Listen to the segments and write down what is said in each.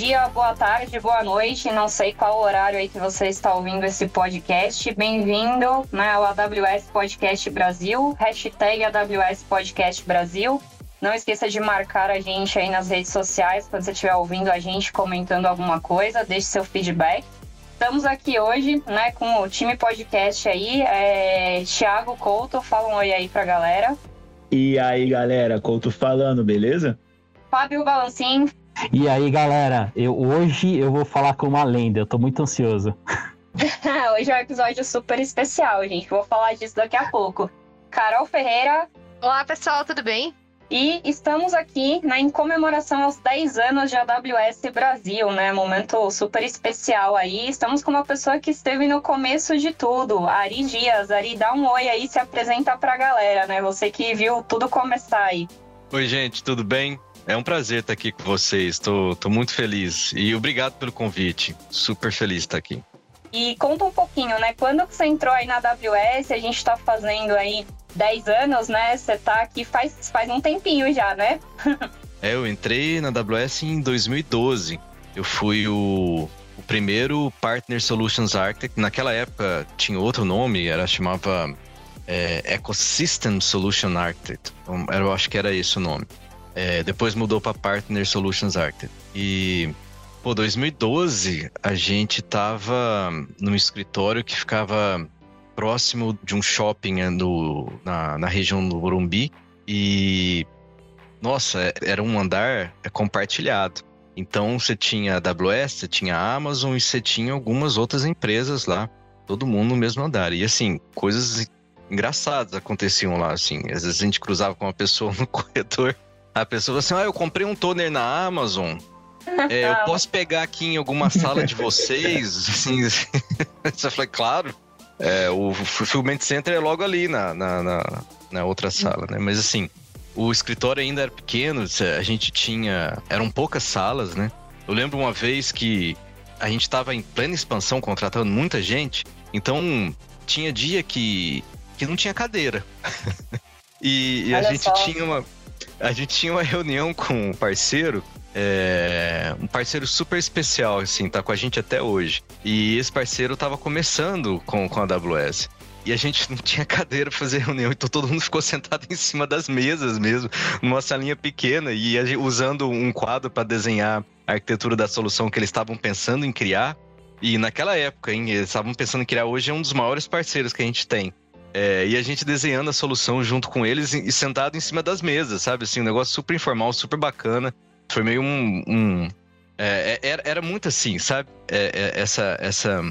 dia, boa tarde, boa noite. Não sei qual horário aí que você está ouvindo esse podcast. Bem-vindo né, ao AWS Podcast Brasil, hashtag AWS Podcast Brasil. Não esqueça de marcar a gente aí nas redes sociais quando você estiver ouvindo a gente comentando alguma coisa, deixe seu feedback. Estamos aqui hoje, né, com o time podcast aí, é, Thiago Couto, fala um oi aí pra galera. E aí, galera, Couto falando, beleza? Fábio Balancin. E aí, galera, eu, hoje eu vou falar com uma lenda, eu tô muito ansioso. hoje é um episódio super especial, gente, vou falar disso daqui a pouco. Carol Ferreira. Olá, pessoal, tudo bem? E estamos aqui né, em comemoração aos 10 anos de AWS Brasil, né? Momento super especial aí. Estamos com uma pessoa que esteve no começo de tudo, Ari Dias. Ari, dá um oi aí, se apresenta pra galera, né? Você que viu tudo começar aí. Oi, gente, tudo bem? É um prazer estar aqui com vocês. Tô muito feliz. E obrigado pelo convite. Super feliz de estar aqui. E conta um pouquinho, né? Quando você entrou aí na AWS, a gente está fazendo aí 10 anos, né? Você tá aqui faz, faz um tempinho já, né? é, eu entrei na AWS em 2012. Eu fui o, o primeiro Partner Solutions Architect. Naquela época tinha outro nome, era chamava é, Ecosystem Solution Architect. Então, eu acho que era esse o nome. É, depois mudou para Partner Solutions Architect. E Pô, 2012 a gente tava num escritório que ficava próximo de um shopping né, no, na, na região do Morumbi e nossa, era um andar compartilhado. Então você tinha a AWS, você tinha a Amazon e você tinha algumas outras empresas lá, todo mundo no mesmo andar. E assim, coisas engraçadas aconteciam lá, assim. Às vezes a gente cruzava com uma pessoa no corredor, a pessoa assim, ah, eu comprei um toner na Amazon, é, eu posso pegar aqui em alguma sala de vocês? Assim, assim. Você falou, claro. É, o Fulfillment Center é logo ali na, na, na, na outra sala, né? Mas assim, o escritório ainda era pequeno, a gente tinha. Eram poucas salas, né? Eu lembro uma vez que a gente estava em plena expansão, contratando muita gente, então tinha dia que, que não tinha cadeira. e, e a gente só. tinha uma. A gente tinha uma reunião com um parceiro é, um parceiro super especial, assim, tá com a gente até hoje. E esse parceiro tava começando com, com a AWS. E a gente não tinha cadeira pra fazer reunião, então todo mundo ficou sentado em cima das mesas mesmo, numa salinha pequena, e usando um quadro para desenhar a arquitetura da solução que eles estavam pensando em criar. E naquela época, hein, eles estavam pensando em criar hoje é um dos maiores parceiros que a gente tem. É, e a gente desenhando a solução junto com eles e sentado em cima das mesas, sabe? Assim, um negócio super informal, super bacana. Foi meio um. um é, é, era, era muito assim, sabe? É, é, essa, essa,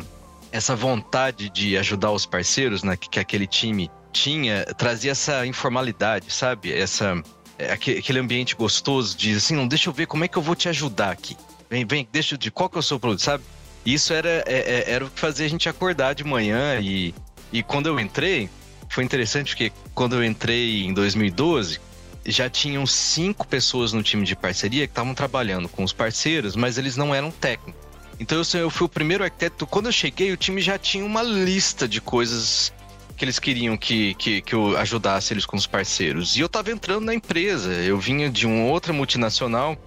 essa vontade de ajudar os parceiros né, que, que aquele time tinha, trazia essa informalidade, sabe? Essa, é, aquele ambiente gostoso de assim, não, deixa eu ver como é que eu vou te ajudar aqui. Vem, vem, deixa eu de qual que é o seu produto, sabe? Isso era, era o que fazia a gente acordar de manhã e, e quando eu entrei, foi interessante porque quando eu entrei em 2012, já tinham cinco pessoas no time de parceria que estavam trabalhando com os parceiros, mas eles não eram técnicos. Então eu, fui o primeiro arquiteto. Quando eu cheguei, o time já tinha uma lista de coisas que eles queriam que, que, que eu ajudasse eles com os parceiros. E eu estava entrando na empresa. Eu vinha de uma outra multinacional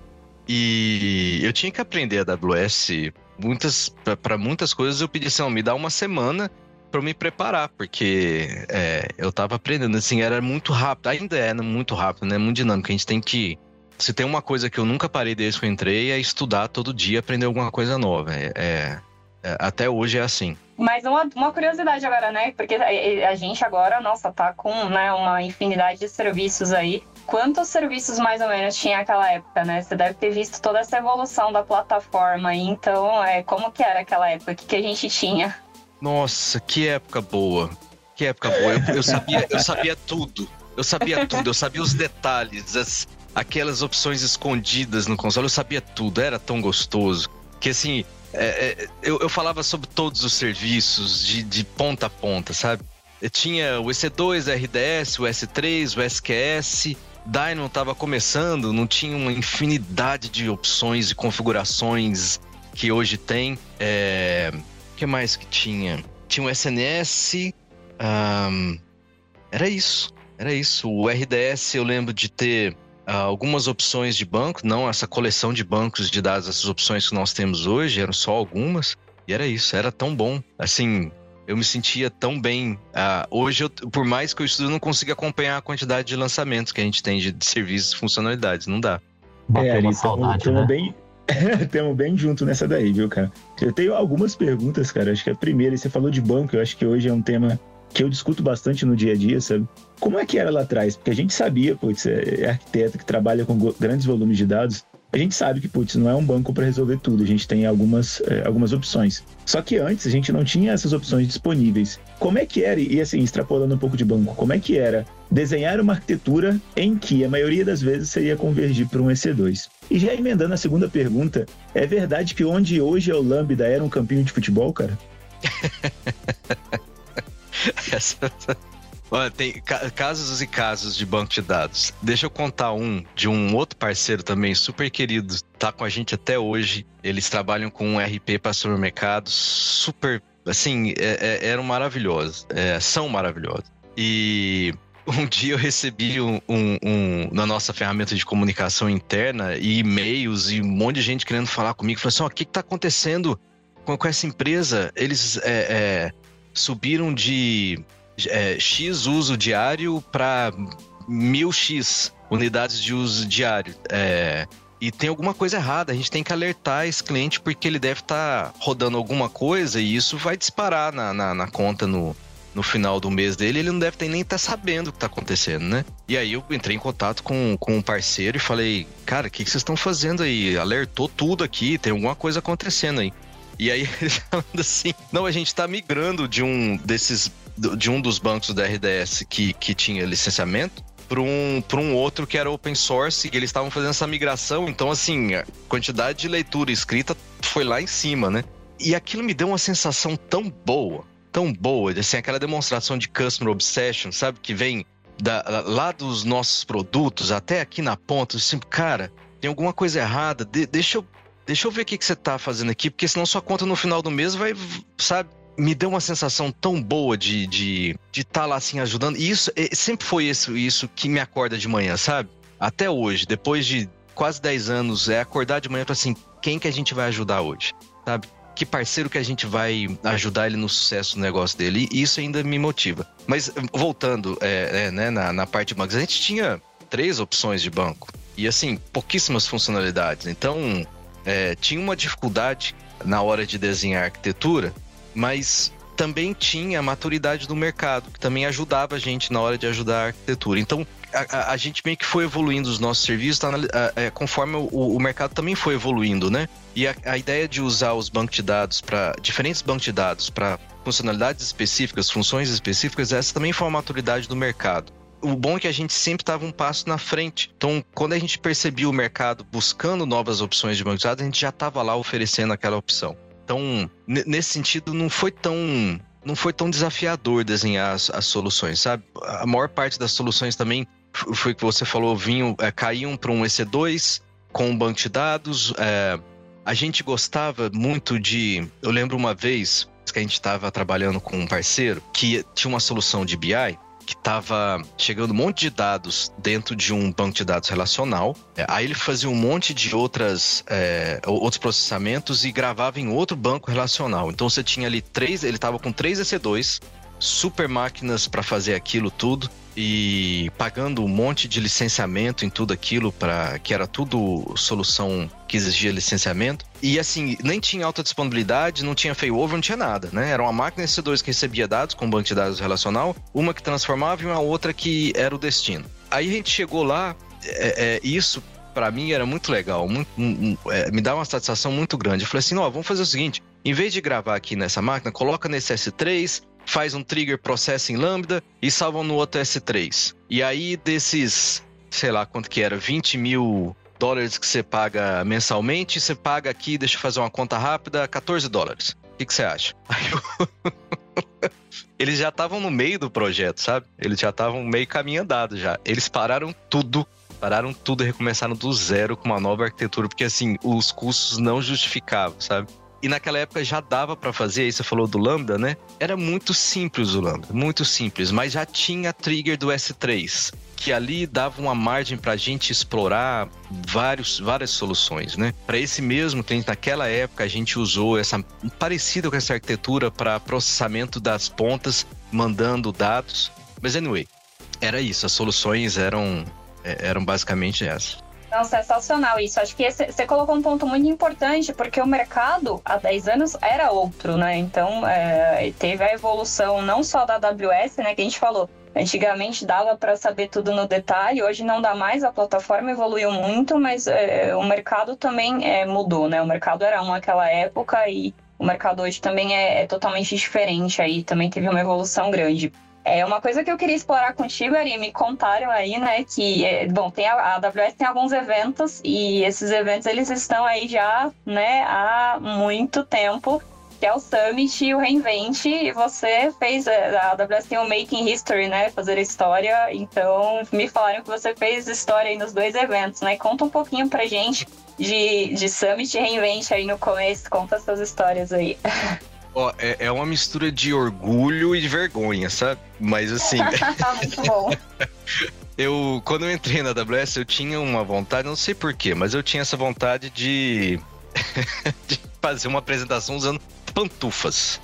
e eu tinha que aprender a AWS. Muitas, para muitas coisas eu pedi assim, me dá uma semana para me preparar, porque é, eu tava aprendendo, assim, era muito rápido, ainda é muito rápido, né? Muito dinâmico. A gente tem que. Se tem uma coisa que eu nunca parei desde que eu entrei, é estudar todo dia, aprender alguma coisa nova. É, é, é até hoje é assim. Mas uma, uma curiosidade agora, né? Porque a, gente agora, nossa, tá com né, uma infinidade de serviços aí. Quantos serviços mais ou menos tinha naquela época, né? Você deve ter visto toda essa evolução da plataforma. Então, é, como que era aquela época? O que, que a gente tinha? Nossa, que época boa. Que época boa. Eu, eu sabia, eu sabia tudo. Eu sabia tudo. Eu sabia os detalhes, as, aquelas opções escondidas no console. Eu sabia tudo. Era tão gostoso. Que assim, é, é, eu, eu, falava sobre todos os serviços de, de ponta a ponta, sabe? Eu tinha o EC2, o RDS, o S3, o SQS. Dynamo estava começando, não tinha uma infinidade de opções e configurações que hoje tem. É, que mais que tinha? Tinha o SNS. Um, era isso. Era isso. O RDS eu lembro de ter algumas opções de banco, não essa coleção de bancos de dados, essas opções que nós temos hoje, eram só algumas. E era isso, era tão bom. Assim, eu me sentia tão bem. Uh, hoje, eu, por mais que eu estudo, eu não consigo acompanhar a quantidade de lançamentos que a gente tem de, de serviços e funcionalidades. Não dá. Bateu é, ali, saudade, né? bem, Temos bem junto nessa daí, viu, cara? Eu tenho algumas perguntas, cara. Acho que a primeira, você falou de banco, eu acho que hoje é um tema que eu discuto bastante no dia a dia, sabe? Como é que era lá atrás? Porque a gente sabia, putz, é arquiteto que trabalha com grandes volumes de dados, a gente sabe que, putz, não é um banco para resolver tudo, a gente tem algumas, é, algumas opções. Só que antes a gente não tinha essas opções disponíveis. Como é que era, e assim, extrapolando um pouco de banco, como é que era desenhar uma arquitetura em que a maioria das vezes seria convergir para um EC2? E já emendando a segunda pergunta, é verdade que onde hoje é o Lambda era um campinho de futebol, cara? Olha, tem casos e casos de banco de dados. Deixa eu contar um de um outro parceiro também, super querido, tá com a gente até hoje. Eles trabalham com um RP para supermercados, super, assim, é, é, eram maravilhosos, é, são maravilhosos. E um dia eu recebi um, um, um, na nossa ferramenta de comunicação interna e e-mails e um monte de gente querendo falar comigo. Falou assim: oh, o que está acontecendo com, com, essa empresa? Eles é, é, subiram de é, X uso diário para mil X unidades de uso diário. É, e tem alguma coisa errada. A gente tem que alertar esse cliente porque ele deve estar tá rodando alguma coisa e isso vai disparar na, na, na conta no, no final do mês dele. Ele não deve ter, nem estar tá sabendo o que está acontecendo, né? E aí eu entrei em contato com, com um parceiro e falei: Cara, o que, que vocês estão fazendo aí? Alertou tudo aqui, tem alguma coisa acontecendo aí. E aí ele falando assim: Não, a gente está migrando de um desses de um dos bancos da RDS que, que tinha licenciamento para um, um outro que era open source e eles estavam fazendo essa migração. Então, assim, a quantidade de leitura escrita foi lá em cima, né? E aquilo me deu uma sensação tão boa, tão boa, assim, aquela demonstração de customer obsession, sabe? Que vem da, lá dos nossos produtos até aqui na ponta, assim, cara, tem alguma coisa errada, de, deixa eu. Deixa eu ver o que, que você tá fazendo aqui, porque senão sua conta no final do mês vai, sabe, me deu uma sensação tão boa de estar de, de tá lá assim ajudando. E isso é, sempre foi isso, isso que me acorda de manhã, sabe? Até hoje, depois de quase 10 anos, é acordar de manhã para assim, quem que a gente vai ajudar hoje, sabe? Que parceiro que a gente vai ajudar ele no sucesso do negócio dele. E isso ainda me motiva. Mas voltando é, é, né, na, na parte de bancos, a gente tinha três opções de banco. E assim, pouquíssimas funcionalidades. Então, é, tinha uma dificuldade na hora de desenhar arquitetura mas também tinha a maturidade do mercado, que também ajudava a gente na hora de ajudar a arquitetura. Então, a, a, gente meio que foi evoluindo os nossos serviços tá, é, conforme o, o, mercado também foi evoluindo, né? E a, ideia de usar os bancos de dados para diferentes bancos de dados para funcionalidades específicas, funções específicas, essa também foi uma maturidade do mercado. O bom é que a gente sempre estava um passo na frente. Então, quando a gente percebia o mercado buscando novas opções de banco de dados, a gente já estava lá oferecendo aquela opção. Então, nesse sentido, não foi tão não foi tão desafiador desenhar as, as, soluções, sabe? A maior parte das soluções também foi que você falou, vinham, é, caíam para um EC2 com um banco de dados. É, a gente gostava muito de. Eu lembro uma vez que a gente estava trabalhando com um parceiro que tinha uma solução de BI que estava chegando um monte de dados dentro de um banco de dados relacional. É, aí ele fazia um monte de outras, é, outros processamentos e gravava em outro banco relacional. Então você tinha ali três, ele estava com três EC2, super máquinas para fazer aquilo tudo e pagando um monte de licenciamento em tudo aquilo para que era tudo solução que exigia licenciamento. E assim, nem tinha alta disponibilidade, não tinha failover, não tinha nada, né? Era uma máquina EC2 que recebia dados com um banco de dados relacional, uma que transformava e uma outra que era o destino. Aí a gente chegou lá, é, é, isso para mim era muito legal, muito, é, me dá uma satisfação muito grande. Eu falei assim, ó, vamos fazer o seguinte, em vez de gravar aqui nessa máquina, coloca nesse S3, faz um trigger processo em Lambda e salva no outro S3. E aí, desses, sei lá quanto que era, 20 mil dólares que você paga mensalmente, você paga aqui, deixa eu fazer uma conta rápida, 14 dólares. O que, que você acha? Eu... Eles já estavam no meio do projeto, sabe? Eles já estavam meio caminho andado já. Eles pararam tudo pararam tudo e recomeçaram do zero com uma nova arquitetura, porque assim, os custos não justificavam, sabe? E naquela época já dava para fazer, aí você falou do Lambda, né? Era muito simples o Lambda, muito simples, mas já tinha trigger do S3 que ali dava uma margem para a gente explorar vários, várias soluções, né? Para esse mesmo cliente, naquela época, a gente usou essa parecida com essa arquitetura para processamento das pontas, mandando dados. Mas anyway, era isso. As soluções eram, é, eram basicamente essas. Não, sensacional isso. Acho que você colocou um ponto muito importante, porque o mercado há 10 anos era outro, né? Então, é, teve a evolução não só da AWS, né, que a gente falou, Antigamente dava para saber tudo no detalhe, hoje não dá mais, a plataforma evoluiu muito, mas é, o mercado também é, mudou, né? O mercado era um naquela época e o mercado hoje também é, é, totalmente diferente, aí também teve uma evolução grande. É uma coisa que eu queria explorar contigo, Ari, me contaram aí, né, que, é, bom, tem a, a AWS tem alguns eventos e esses eventos eles estão aí já, né, há muito tempo que é o Summit e o Reinvent. E você fez, é, a AWS tem o Making History, né? Fazer história. Então, me falaram que você fez história aí nos dois eventos, né? Conta um pouquinho pra gente de, de Summit e Reinvent aí no começo. Conta suas histórias aí. Ó, é, é uma mistura de orgulho e de vergonha, sabe? Mas assim. Muito bom. eu, quando eu entrei na AWS, eu tinha uma vontade, não sei porquê, mas eu tinha essa vontade de, de fazer uma apresentação usando pantufas.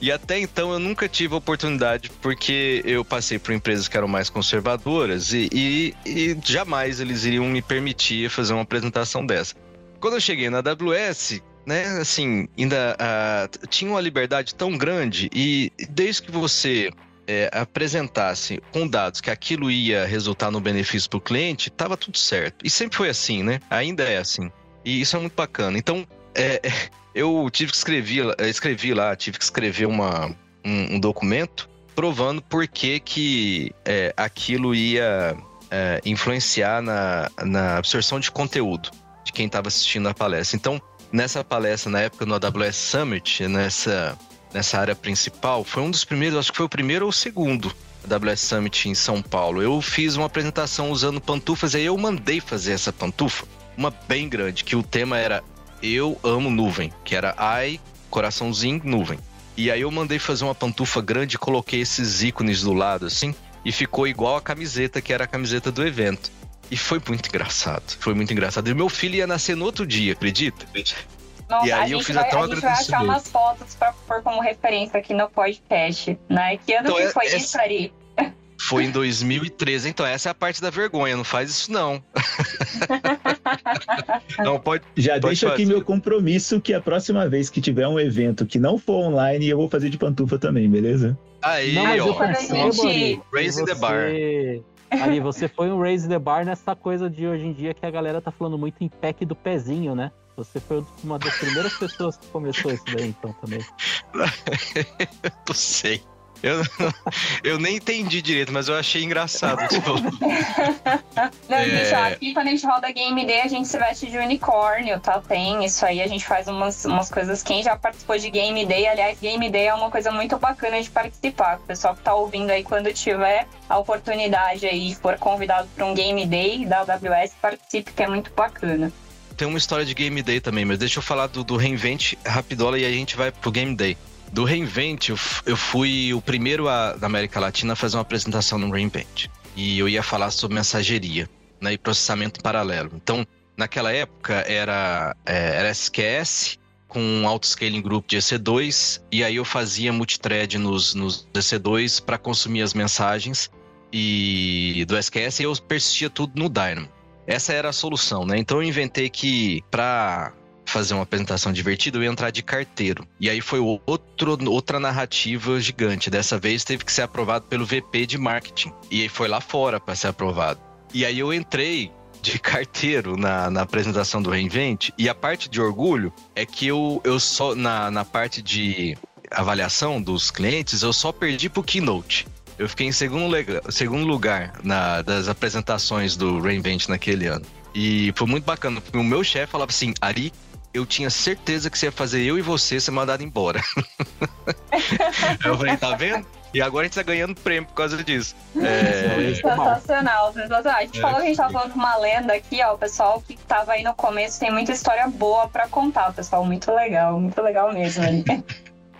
E até então eu nunca tive oportunidade, porque eu passei por empresas que eram mais conservadoras e, e, e jamais eles iriam me permitir fazer uma apresentação dessa. Quando eu cheguei na AWS, né, assim, ainda uh, tinha uma liberdade tão grande e desde que você é, apresentasse com dados que aquilo ia resultar no benefício para o cliente, estava tudo certo. E sempre foi assim, né? Ainda é assim. E isso é muito bacana. Então, é, eu tive que escrever, escrevi lá, tive que escrever uma, um, um documento provando por que, que é, aquilo ia é, influenciar na, na absorção de conteúdo de quem estava assistindo a palestra. Então, nessa palestra, na época no AWS Summit, nessa, nessa área principal, foi um dos primeiros, acho que foi o primeiro ou o segundo AWS Summit em São Paulo. Eu fiz uma apresentação usando pantufas, e aí eu mandei fazer essa pantufa, uma bem grande, que o tema era eu amo nuvem, que era ai, coraçãozinho, nuvem. E aí eu mandei fazer uma pantufa grande e coloquei esses ícones do lado, assim, e ficou igual a camiseta, que era a camiseta do evento. E foi muito engraçado, foi muito engraçado. E meu filho ia nascer no outro dia, acredita? Nossa, e aí eu fiz vai, até um agradecimento. A gente vai achar umas fotos pra pôr como referência aqui no podcast, né? Que ano então, que foi essa... isso, Ari? Foi em 2013. Então, essa é a parte da vergonha. Não faz isso, não. não, pode. Já pode deixo fazer. aqui meu compromisso que a próxima vez que tiver um evento que não for online, eu vou fazer de pantufa também, beleza? Aí, não, mas ó. Eu Raise the bar. Ali, você foi um raise the bar nessa coisa de hoje em dia que a galera tá falando muito em pack do pezinho, né? Você foi uma das primeiras pessoas que começou isso daí, então, também. eu sei. Eu, eu nem entendi direito, mas eu achei engraçado. Não, é... aqui quando a gente roda Game Day, a gente se veste de unicórnio, tá? Tem isso aí, a gente faz umas, umas coisas. Quem já participou de Game Day, aliás, Game Day é uma coisa muito bacana de participar. O pessoal que tá ouvindo aí, quando tiver a oportunidade aí, for convidado para um Game Day da AWS, participe, que é muito bacana. Tem uma história de Game Day também, mas deixa eu falar do, do Reinvent rapidola e a gente vai pro Game Day. Do Reinvent, eu, fui o primeiro a, da América Latina a fazer uma apresentação no Reinvent. E eu ia falar sobre mensageria né, e processamento paralelo. Então, naquela época era, é, era SQS com um auto-scaling group de EC2, e aí eu fazia multithread nos, nos EC2 para consumir as mensagens e do SQS e eu persistia tudo no Dynamo. Essa era a solução, né? Então eu inventei que para fazer uma apresentação divertida, eu ia entrar de carteiro. E aí foi outro, outra narrativa gigante. Dessa vez teve que ser aprovado pelo VP de marketing. E aí foi lá fora para ser aprovado. E aí eu entrei de carteiro na, na apresentação do Reinvent. E a parte de orgulho é que eu, eu só, na, na parte de avaliação dos clientes, eu só perdi pro Keynote. Eu fiquei em segundo, segundo lugar na, das apresentações do Reinvent naquele ano. E foi muito bacana, porque o meu chefe falava assim: Ari, eu tinha certeza que você ia fazer eu e você ser mandado embora. eu falei, tá vendo? E agora a gente tá ganhando prêmio por causa disso. É... Sensacional, sensacional. A gente é. falou que a gente tava falando com uma lenda aqui, ó. O pessoal que tava aí no começo tem muita história boa pra contar, pessoal. Muito legal, muito legal mesmo.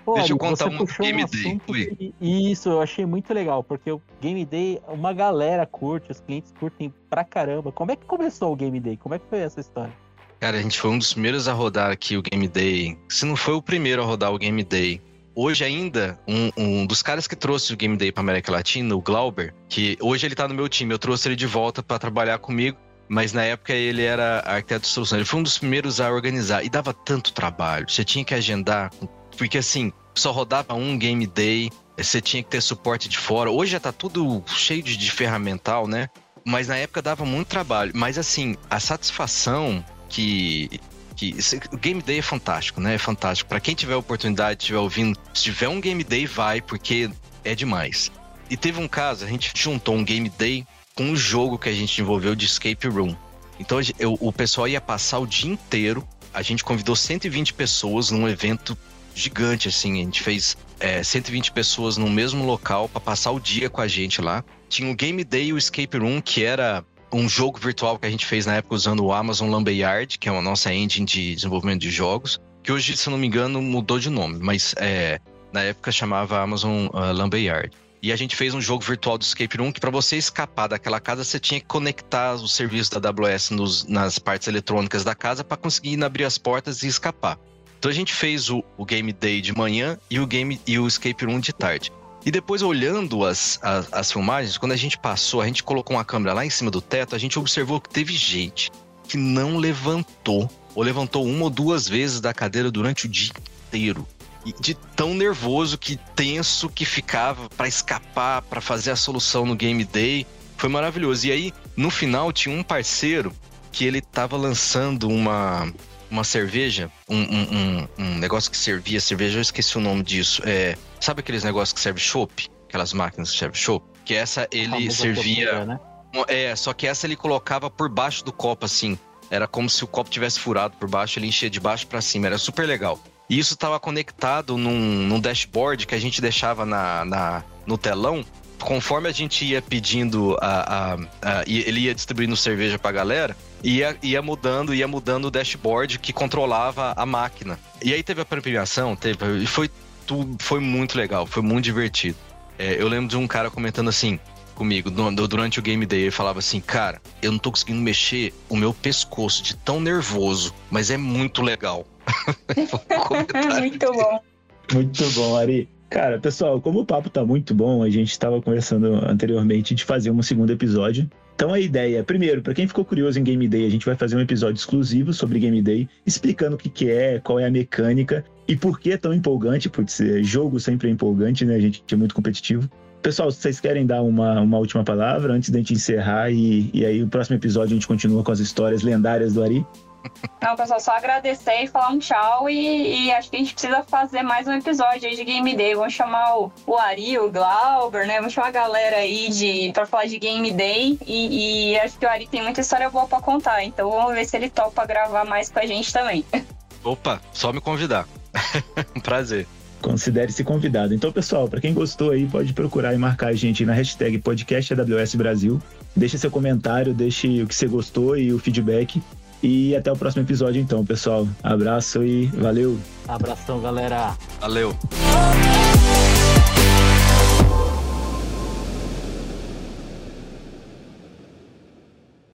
Pô, Deixa eu contar um Game Day. Que, isso, eu achei muito legal, porque o Game Day, uma galera curte, os clientes curtem pra caramba. Como é que começou o Game Day? Como é que foi essa história? Cara, a gente foi um dos primeiros a rodar aqui o Game Day. Se não foi o primeiro a rodar o Game Day, hoje ainda, um, um, dos caras que trouxe o Game Day pra América Latina, o Glauber, que hoje ele tá no meu time, eu trouxe ele de volta para trabalhar comigo, mas na época ele era arquiteto de solução. Ele foi um dos primeiros a organizar e dava tanto trabalho. Você tinha que agendar, porque assim, só rodava um Game Day, você tinha que ter suporte de fora. Hoje já tá tudo cheio de, de ferramental, né? Mas na época dava muito trabalho. Mas assim, a satisfação que que o Game Day é fantástico, né? É fantástico. Para quem tiver oportunidade, estiver ouvindo, se tiver um Game Day, vai, porque é demais. E teve um caso, a gente juntou um Game Day com um jogo que a gente desenvolveu de Escape Room. Então eu, o pessoal ia passar o dia inteiro. A gente convidou 120 pessoas num evento gigante, assim. A gente fez é, 120 pessoas no mesmo local para passar o dia com a gente lá. Tinha o Game Day e o Escape Room, que era um jogo virtual que a gente fez na época usando o Amazon Lumberyard, que é a nossa engine de desenvolvimento de jogos, que hoje, se não me engano, mudou de nome, mas é, na época chamava Amazon uh, Lumberyard. E a gente fez um jogo virtual do Escape Room que para você escapar daquela casa você tinha que conectar os serviços da AWS nos, nas partes eletrônicas da casa para conseguir abrir as portas e escapar. Então a gente fez o, o Game Day de manhã e o Game e o Escape Room de tarde. E depois, olhando as, as, as, filmagens, quando a gente passou, a gente colocou uma câmera lá em cima do teto, a gente observou que teve gente que não levantou, ou levantou uma ou duas vezes da cadeira durante o dia inteiro. E de tão nervoso, que tenso que ficava para escapar, para fazer a solução no Game Day. Foi maravilhoso. E aí, no final, tinha um parceiro que ele tava lançando uma, uma cerveja, um, um, um, um negócio que servia cerveja, eu esqueci o nome disso. É Sabe aqueles negócios que serve chopp? Aquelas máquinas que servem chopp? Que essa ele servia. né? É, só que essa ele colocava por baixo do copo, assim. Era como se o copo tivesse furado por baixo, ele enchia de baixo para cima. Era super legal. E isso estava conectado num, num, dashboard que a gente deixava na, na, no telão. Conforme a gente ia pedindo, a, a, a ele ia distribuindo cerveja pra galera, ia, ia mudando, ia mudando o dashboard que controlava a máquina. E aí teve a premiação, teve, foi tudo foi muito legal, foi muito divertido. É, eu lembro de um cara comentando assim comigo durante o game day, ele falava assim, cara, eu não tô conseguindo mexer o meu pescoço de tão nervoso, mas é muito legal. muito bom. Muito bom, Ari. Cara, pessoal, como o papo tá muito bom, a gente estava conversando anteriormente de fazer um segundo episódio. Então a ideia, primeiro, para quem ficou curioso em Game Day, a gente vai fazer um episódio exclusivo sobre Game Day, explicando o que, que é, qual é a mecânica e por que é tão empolgante, porque jogo sempre é empolgante, né? A gente é muito competitivo. Pessoal, vocês querem dar uma, uma última palavra antes da gente encerrar e, e aí o próximo episódio a gente continua com as histórias lendárias do Ari? Não, pessoal, só agradecer e falar um tchau. E, e, acho que a gente precisa fazer mais um episódio aí de Game Day. Vamos chamar o, o Ari, o Glauber, né? Vamos chamar a galera aí de, pra falar de Game Day. E, e acho que o Ari tem muita história boa pra contar. Então vamos ver se ele topa gravar mais com a gente também. Opa, só me convidar. um prazer. Considere-se convidado. Então, pessoal, para quem gostou aí, pode procurar e marcar a gente na hashtag podcast AWS Brasil. Deixe seu comentário, deixe o que você gostou e o feedback. E até o próximo episódio, então, pessoal. Abraço e valeu. Abração, galera. Valeu.